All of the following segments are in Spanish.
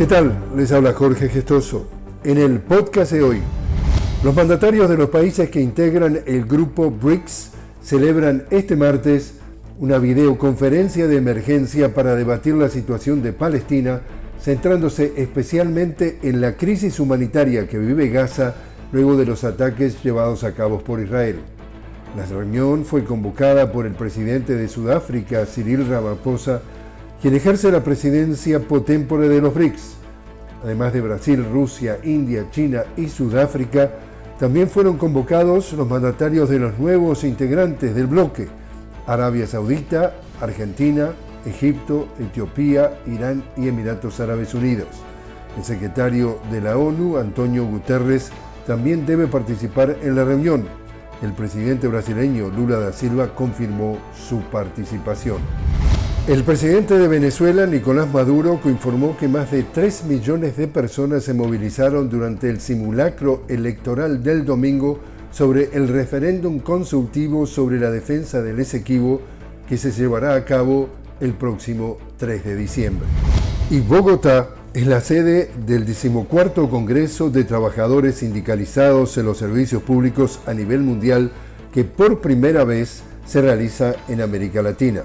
¿Qué tal? Les habla Jorge Gestoso. En el podcast de hoy, los mandatarios de los países que integran el grupo BRICS celebran este martes una videoconferencia de emergencia para debatir la situación de Palestina, centrándose especialmente en la crisis humanitaria que vive Gaza luego de los ataques llevados a cabo por Israel. La reunión fue convocada por el presidente de Sudáfrica, Cyril Ramaphosa, quien ejerce la presidencia potémpore de los BRICS. Además de Brasil, Rusia, India, China y Sudáfrica, también fueron convocados los mandatarios de los nuevos integrantes del bloque, Arabia Saudita, Argentina, Egipto, Etiopía, Irán y Emiratos Árabes Unidos. El secretario de la ONU, Antonio Guterres, también debe participar en la reunión. El presidente brasileño Lula da Silva confirmó su participación. El presidente de Venezuela, Nicolás Maduro, informó que más de 3 millones de personas se movilizaron durante el simulacro electoral del domingo sobre el referéndum consultivo sobre la defensa del Esequibo que se llevará a cabo el próximo 3 de diciembre. Y Bogotá es la sede del decimocuarto Congreso de Trabajadores Sindicalizados en los Servicios Públicos a nivel mundial que por primera vez se realiza en América Latina.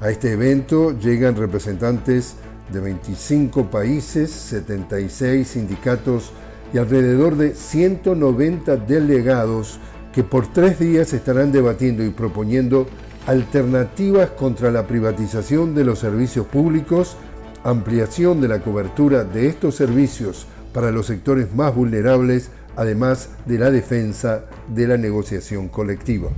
A este evento llegan representantes de 25 países, 76 sindicatos y alrededor de 190 delegados que por tres días estarán debatiendo y proponiendo alternativas contra la privatización de los servicios públicos, ampliación de la cobertura de estos servicios para los sectores más vulnerables, además de la defensa de la negociación colectiva.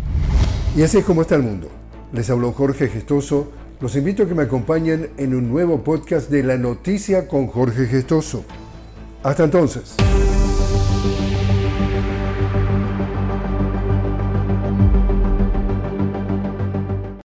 Y así es como está el mundo. Les habló Jorge Gestoso. Los invito a que me acompañen en un nuevo podcast de La Noticia con Jorge Gestoso. Hasta entonces.